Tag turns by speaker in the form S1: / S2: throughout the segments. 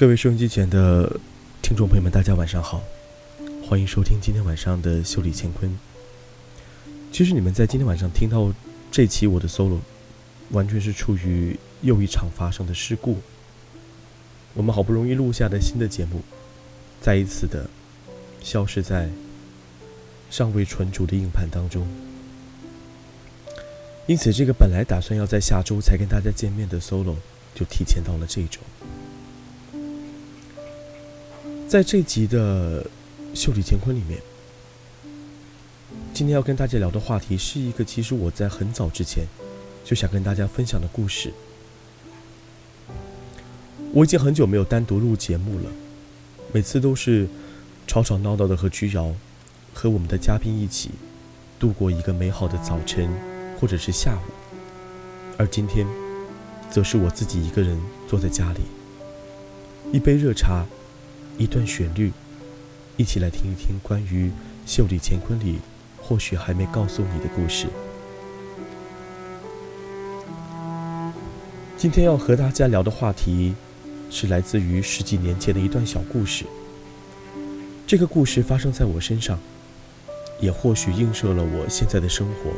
S1: 各位收音机前的听众朋友们，大家晚上好，欢迎收听今天晚上的修理乾坤。其实你们在今天晚上听到这期我的 solo，完全是出于又一场发生的事故。我们好不容易录下的新的节目，再一次的消失在尚未存储的硬盘当中。因此，这个本来打算要在下周才跟大家见面的 solo，就提前到了这一周。在这集的《秀里乾坤》里面，今天要跟大家聊的话题是一个其实我在很早之前就想跟大家分享的故事。我已经很久没有单独录节目了，每次都是吵吵闹闹的和居瑶和我们的嘉宾一起度过一个美好的早晨或者是下午，而今天则是我自己一个人坐在家里，一杯热茶。一段旋律，一起来听一听关于《秀里乾坤》里或许还没告诉你的故事。今天要和大家聊的话题，是来自于十几年前的一段小故事。这个故事发生在我身上，也或许映射了我现在的生活。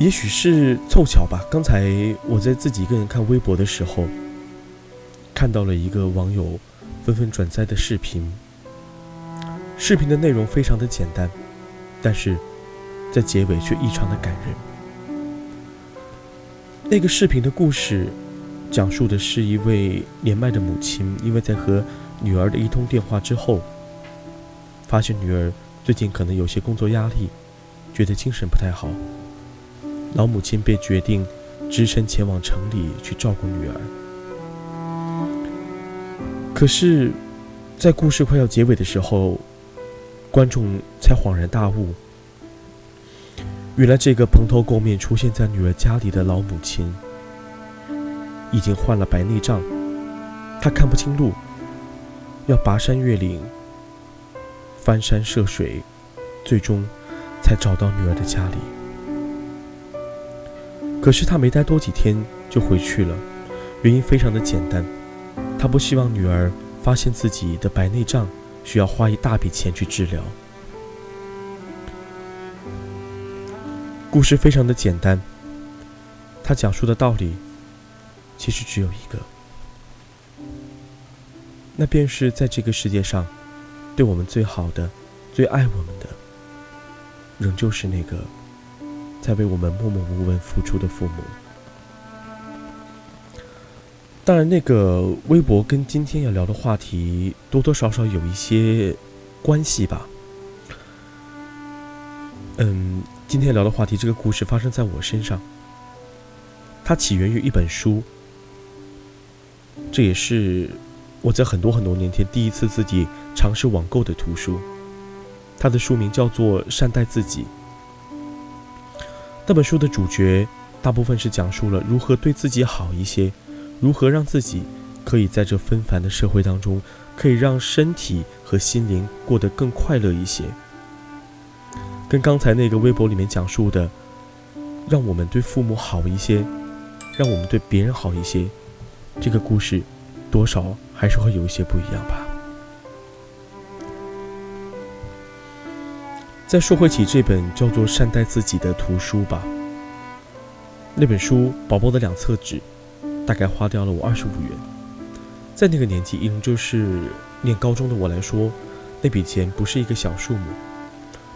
S1: 也许是凑巧吧。刚才我在自己一个人看微博的时候。看到了一个网友纷纷转载的视频，视频的内容非常的简单，但是在结尾却异常的感人。那个视频的故事讲述的是一位年迈的母亲，因为在和女儿的一通电话之后，发现女儿最近可能有些工作压力，觉得精神不太好，老母亲便决定只身前往城里去照顾女儿。可是，在故事快要结尾的时候，观众才恍然大悟：原来这个蓬头垢面出现在女儿家里的老母亲，已经患了白内障，她看不清路，要跋山越岭、翻山涉水，最终才找到女儿的家里。可是她没待多几天就回去了，原因非常的简单。他不希望女儿发现自己的白内障，需要花一大笔钱去治疗。故事非常的简单，他讲述的道理其实只有一个，那便是在这个世界上，对我们最好的、最爱我们的，仍旧是那个在为我们默默无闻付出的父母。当然，那个微博跟今天要聊的话题多多少少有一些关系吧。嗯，今天聊的话题，这个故事发生在我身上。它起源于一本书，这也是我在很多很多年前第一次自己尝试网购的图书。它的书名叫做《善待自己》。那本书的主角大部分是讲述了如何对自己好一些。如何让自己可以在这纷繁的社会当中，可以让身体和心灵过得更快乐一些？跟刚才那个微博里面讲述的，让我们对父母好一些，让我们对别人好一些，这个故事多少还是会有一些不一样吧。再说回起这本叫做《善待自己》的图书吧，那本书薄薄的两册纸。大概花掉了我二十五元，在那个年纪，仍旧是念高中的我来说，那笔钱不是一个小数目。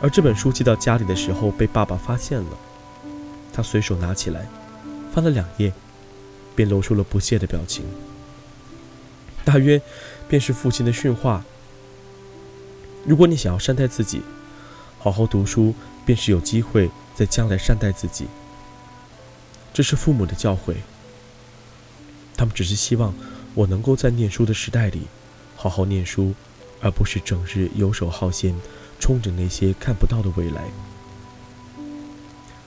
S1: 而这本书寄到家里的时候，被爸爸发现了，他随手拿起来，翻了两页，便露出了不屑的表情。大约便是父亲的训话：如果你想要善待自己，好好读书，便是有机会在将来善待自己。这是父母的教诲。他们只是希望我能够在念书的时代里好好念书，而不是整日游手好闲，憧憬那些看不到的未来。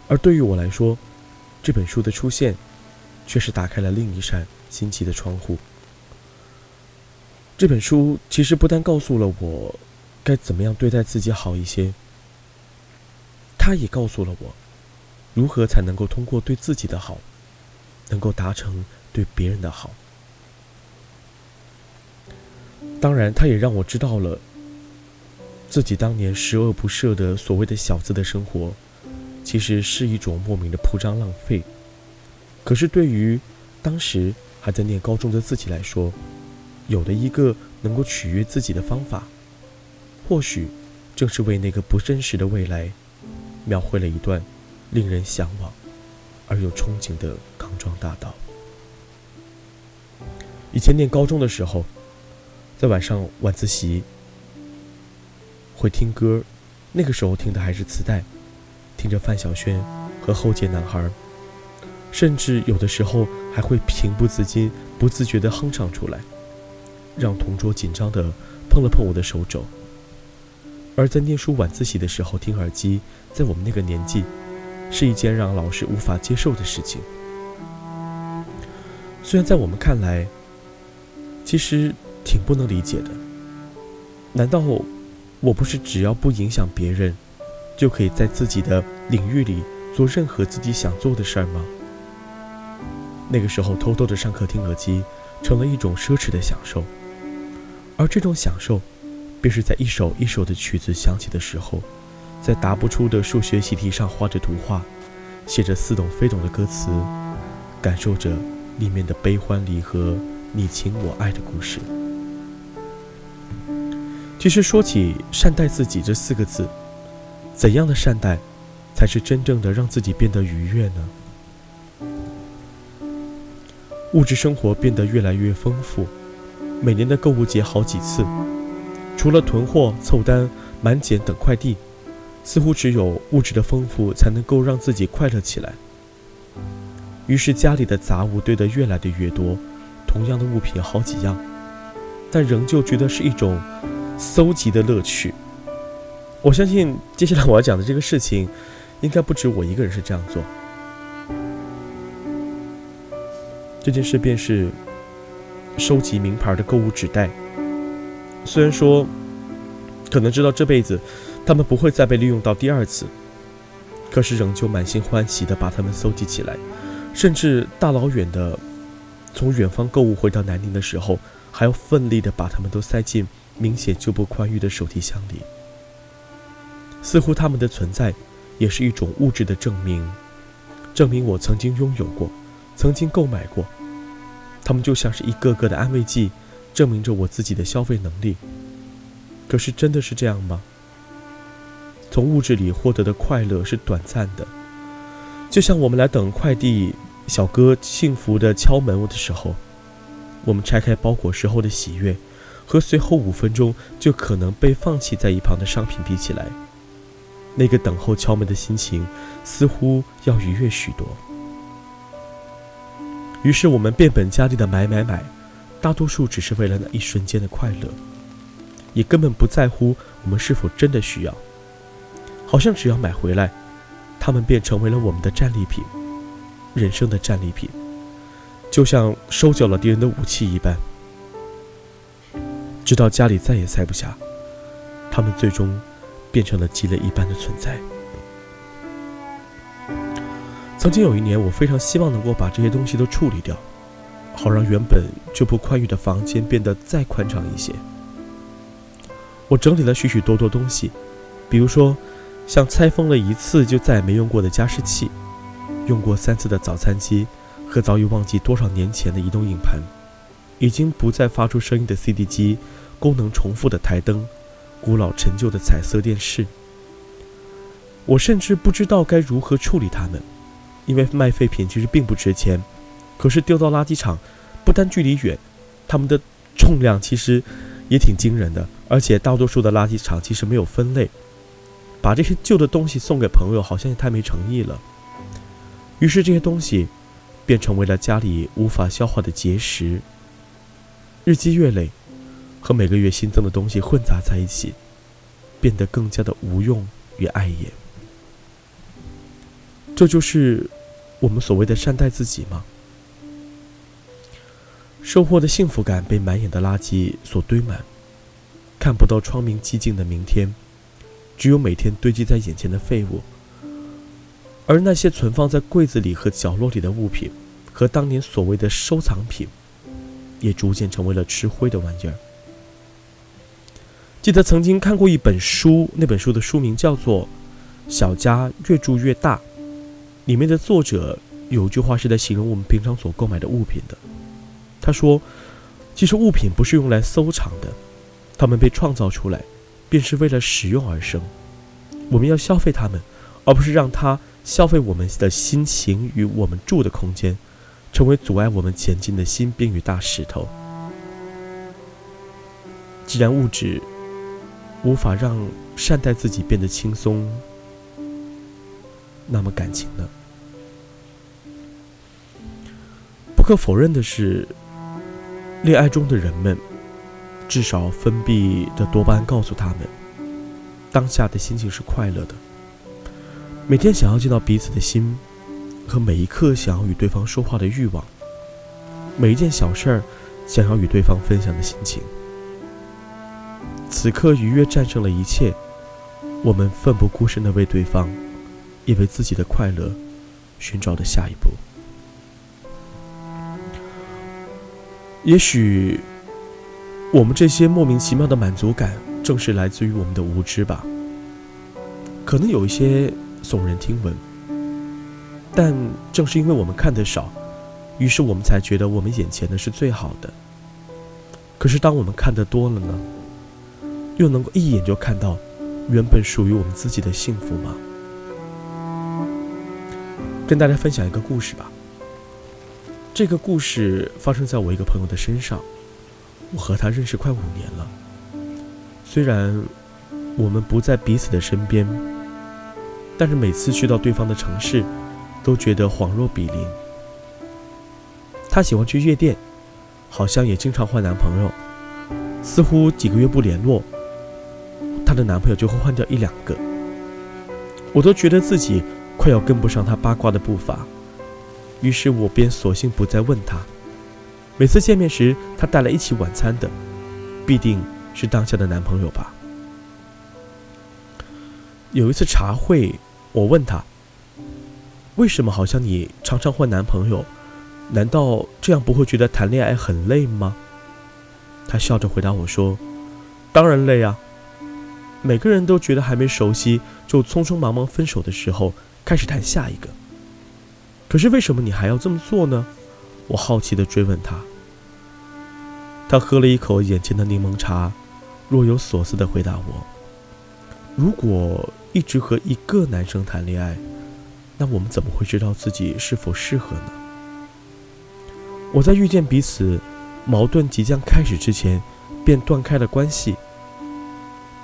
S1: 而对于我来说，这本书的出现，却是打开了另一扇新奇的窗户。这本书其实不但告诉了我该怎么样对待自己好一些，它也告诉了我如何才能够通过对自己的好。能够达成对别人的好。当然，他也让我知道了自己当年十恶不赦的所谓的小资的生活，其实是一种莫名的铺张浪费。可是对于当时还在念高中的自己来说，有了一个能够取悦自己的方法，或许正是为那个不真实的未来，描绘了一段令人向往而又憧憬的康庄大道。以前念高中的时候。在晚上晚自习会听歌，那个时候听的还是磁带，听着范晓萱和后街男孩，甚至有的时候还会情不自禁、不自觉地哼唱出来，让同桌紧张地碰了碰我的手肘。而在念书晚自习的时候听耳机，在我们那个年纪，是一件让老师无法接受的事情。虽然在我们看来，其实。挺不能理解的。难道我不是只要不影响别人，就可以在自己的领域里做任何自己想做的事儿吗？那个时候，偷偷的上课听耳机，成了一种奢侈的享受。而这种享受，便是在一首一首的曲子响起的时候，在答不出的数学习题上画着图画，写着似懂非懂的歌词，感受着里面的悲欢离合、你情我爱的故事。其实说起善待自己这四个字，怎样的善待，才是真正的让自己变得愉悦呢？物质生活变得越来越丰富，每年的购物节好几次，除了囤货、凑单、满减等快递，似乎只有物质的丰富才能够让自己快乐起来。于是家里的杂物堆得越来的越多，同样的物品好几样，但仍旧觉得是一种。搜集的乐趣，我相信接下来我要讲的这个事情，应该不止我一个人是这样做。这件事便是收集名牌的购物纸袋。虽然说，可能知道这辈子他们不会再被利用到第二次，可是仍旧满心欢喜的把它们搜集起来，甚至大老远的从远方购物回到南宁的时候，还要奋力的把它们都塞进。明显就不宽裕的手提箱里，似乎他们的存在也是一种物质的证明，证明我曾经拥有过，曾经购买过。他们就像是一个个的安慰剂，证明着我自己的消费能力。可是真的是这样吗？从物质里获得的快乐是短暂的，就像我们来等快递小哥幸福的敲门的时候，我们拆开包裹时候的喜悦。和随后五分钟就可能被放弃在一旁的商品比起来，那个等候敲门的心情似乎要愉悦许多。于是我们变本加厉的买买买，大多数只是为了那一瞬间的快乐，也根本不在乎我们是否真的需要。好像只要买回来，他们便成为了我们的战利品，人生的战利品，就像收缴了敌人的武器一般。直到家里再也塞不下，他们最终变成了积累一般的存在。曾经有一年，我非常希望能够把这些东西都处理掉，好让原本就不宽裕的房间变得再宽敞一些。我整理了许许多多东西，比如说，像拆封了一次就再也没用过的加湿器，用过三次的早餐机，和早已忘记多少年前的移动硬盘。已经不再发出声音的 CD 机，功能重复的台灯，古老陈旧的彩色电视。我甚至不知道该如何处理它们，因为卖废品其实并不值钱，可是丢到垃圾场，不但距离远，它们的重量其实也挺惊人的，而且大多数的垃圾场其实没有分类，把这些旧的东西送给朋友好像也太没诚意了。于是这些东西便成为了家里无法消化的结石。日积月累，和每个月新增的东西混杂在一起，变得更加的无用与碍眼。这就是我们所谓的善待自己吗？收获的幸福感被满眼的垃圾所堆满，看不到窗明几净的明天，只有每天堆积在眼前的废物。而那些存放在柜子里和角落里的物品，和当年所谓的收藏品，也逐渐成为了吃灰的玩意儿。记得曾经看过一本书，那本书的书名叫做《小家越住越大》，里面的作者有句话是在形容我们平常所购买的物品的。他说：“其实物品不是用来收藏的，它们被创造出来，便是为了使用而生。我们要消费它们，而不是让它消费我们的心情与我们住的空间，成为阻碍我们前进的新兵与大石头。既然物质。”无法让善待自己变得轻松，那么感情呢？不可否认的是，恋爱中的人们至少分泌的多巴胺告诉他们，当下的心情是快乐的。每天想要见到彼此的心，和每一刻想要与对方说话的欲望，每一件小事儿想要与对方分享的心情。此刻愉悦战胜了一切，我们奋不顾身的为对方，也为自己的快乐寻找着下一步。也许，我们这些莫名其妙的满足感，正是来自于我们的无知吧。可能有一些耸人听闻，但正是因为我们看得少，于是我们才觉得我们眼前的是最好的。可是当我们看得多了呢？又能够一眼就看到原本属于我们自己的幸福吗？跟大家分享一个故事吧。这个故事发生在我一个朋友的身上。我和他认识快五年了，虽然我们不在彼此的身边，但是每次去到对方的城市，都觉得恍若比邻。她喜欢去夜店，好像也经常换男朋友，似乎几个月不联络。她的男朋友就会换掉一两个，我都觉得自己快要跟不上她八卦的步伐，于是我便索性不再问她。每次见面时，她带来一起晚餐的，必定是当下的男朋友吧。有一次茶会，我问他：“为什么好像你常常换男朋友？难道这样不会觉得谈恋爱很累吗？”他笑着回答我说：“当然累啊。”每个人都觉得还没熟悉，就匆匆忙忙分手的时候，开始谈下一个。可是为什么你还要这么做呢？我好奇地追问他。他喝了一口眼前的柠檬茶，若有所思地回答我：“如果一直和一个男生谈恋爱，那我们怎么会知道自己是否适合呢？”我在遇见彼此，矛盾即将开始之前，便断开了关系。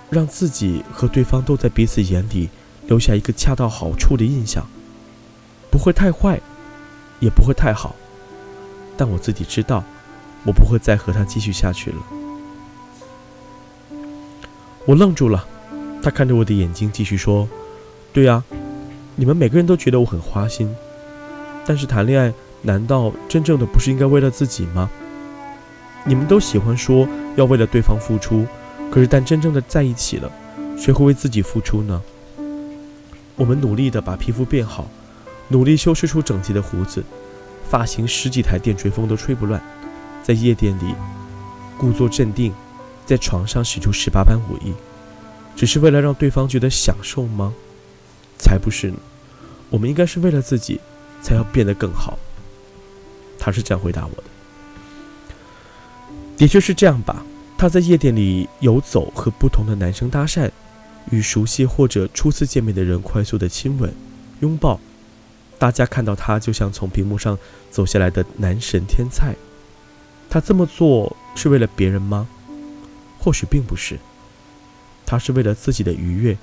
S1: 让自己和对方都在彼此眼里留下一个恰到好处的印象，不会太坏，也不会太好，但我自己知道，我不会再和他继续下去了。我愣住了，他看着我的眼睛继续说：“对呀，你们每个人都觉得我很花心，但是谈恋爱难道真正的不是应该为了自己吗？你们都喜欢说要为了对方付出。”可是，但真正的在一起了，谁会为自己付出呢？我们努力的把皮肤变好，努力修饰出整齐的胡子，发型十几台电吹风都吹不乱，在夜店里故作镇定，在床上使出十八般武艺，只是为了让对方觉得享受吗？才不是呢！我们应该是为了自己，才要变得更好。他是这样回答我的，的确是这样吧。他在夜店里游走，和不同的男生搭讪，与熟悉或者初次见面的人快速的亲吻、拥抱。大家看到他就像从屏幕上走下来的男神天才。他这么做是为了别人吗？或许并不是。他是为了自己的愉悦，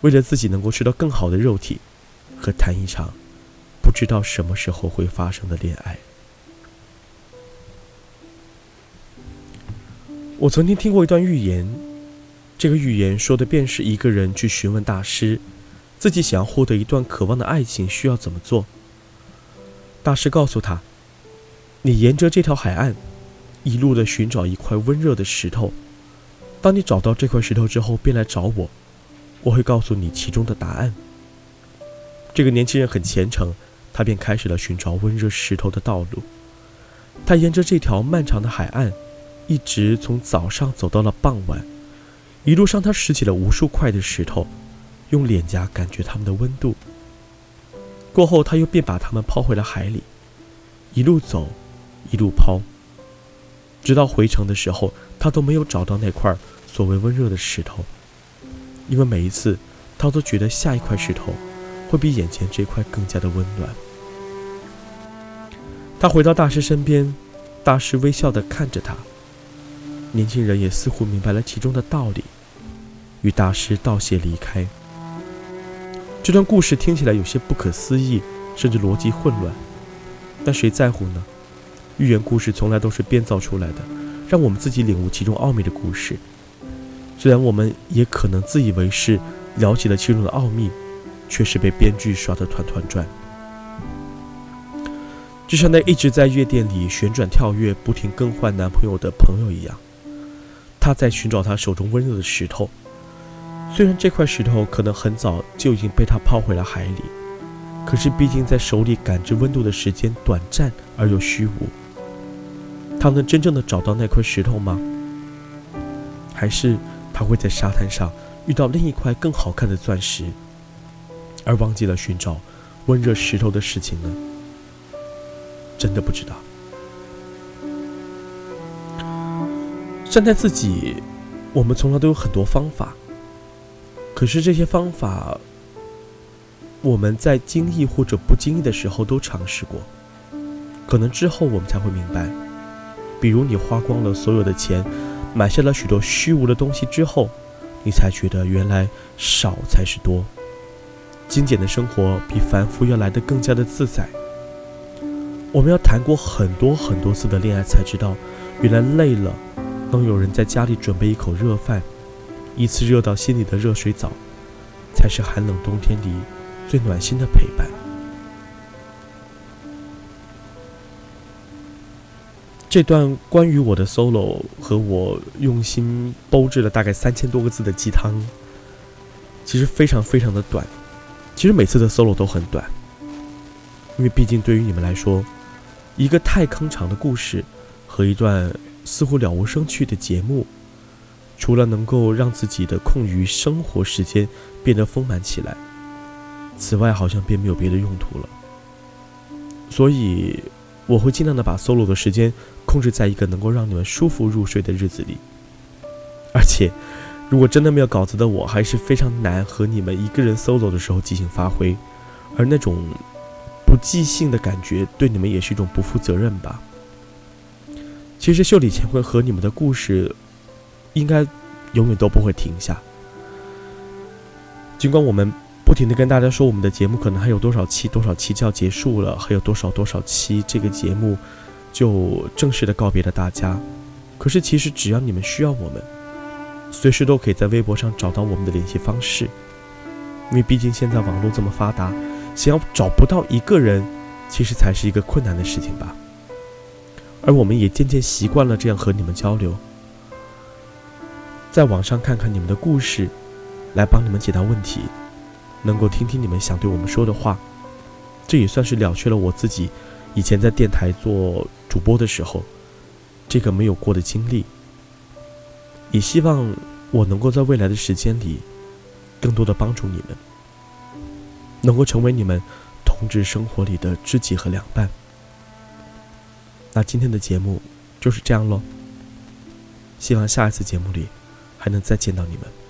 S1: 为了自己能够吃到更好的肉体，和谈一场不知道什么时候会发生的恋爱。我曾经听过一段寓言，这个寓言说的便是一个人去询问大师，自己想要获得一段渴望的爱情需要怎么做。大师告诉他：“你沿着这条海岸，一路的寻找一块温热的石头。当你找到这块石头之后，便来找我，我会告诉你其中的答案。”这个年轻人很虔诚，他便开始了寻找温热石头的道路。他沿着这条漫长的海岸，一直从早上走到了傍晚。一路上，他拾起了无数块的石头，用脸颊感觉它们的温度。过后，他又便把它们抛回了海里，一路走，一路抛，直到回城的时候，他都没有找到那块所谓温热的石头，因为每一次，他都觉得下一块石头会比眼前这块更加的温暖。他回到大师身边，大师微笑地看着他。年轻人也似乎明白了其中的道理，与大师道谢离开。这段故事听起来有些不可思议，甚至逻辑混乱，但谁在乎呢？寓言故事从来都是编造出来的，让我们自己领悟其中奥秘的故事。虽然我们也可能自以为是，了解了其中的奥秘，却是被编剧耍得团团转。就像那一直在夜店里旋转跳跃、不停更换男朋友的朋友一样，他在寻找他手中温热的石头。虽然这块石头可能很早就已经被他抛回了海里，可是毕竟在手里感知温度的时间短暂而又虚无。他能真正的找到那块石头吗？还是他会在沙滩上遇到另一块更好看的钻石，而忘记了寻找温热石头的事情呢？真的不知道。善待自己，我们从来都有很多方法。可是这些方法，我们在经意或者不经意的时候都尝试过，可能之后我们才会明白。比如你花光了所有的钱，买下了许多虚无的东西之后，你才觉得原来少才是多。精简的生活比繁复要来的更加的自在。我们要谈过很多很多次的恋爱，才知道，原来累了，能有人在家里准备一口热饭，一次热到心里的热水澡，才是寒冷冬天里最暖心的陪伴。这段关于我的 solo 和我用心煲制了大概三千多个字的鸡汤，其实非常非常的短。其实每次的 solo 都很短，因为毕竟对于你们来说。一个太坑长的故事和一段似乎了无生趣的节目，除了能够让自己的空余生活时间变得丰满起来，此外好像便没有别的用途了。所以我会尽量的把 solo 的时间控制在一个能够让你们舒服入睡的日子里。而且，如果真的没有稿子的我，还是非常难和你们一个人 solo 的时候即兴发挥，而那种。不即兴的感觉，对你们也是一种不负责任吧。其实秀里乾坤和你们的故事，应该永远都不会停下。尽管我们不停的跟大家说，我们的节目可能还有多少期，多少期就要结束了，还有多少多少期，这个节目就正式的告别了大家。可是其实只要你们需要我们，随时都可以在微博上找到我们的联系方式，因为毕竟现在网络这么发达。想要找不到一个人，其实才是一个困难的事情吧。而我们也渐渐习惯了这样和你们交流，在网上看看你们的故事，来帮你们解答问题，能够听听你们想对我们说的话，这也算是了却了我自己以前在电台做主播的时候这个没有过的经历。也希望我能够在未来的时间里，更多的帮助你们。能够成为你们同志生活里的知己和良伴。那今天的节目就是这样喽。希望下一次节目里还能再见到你们。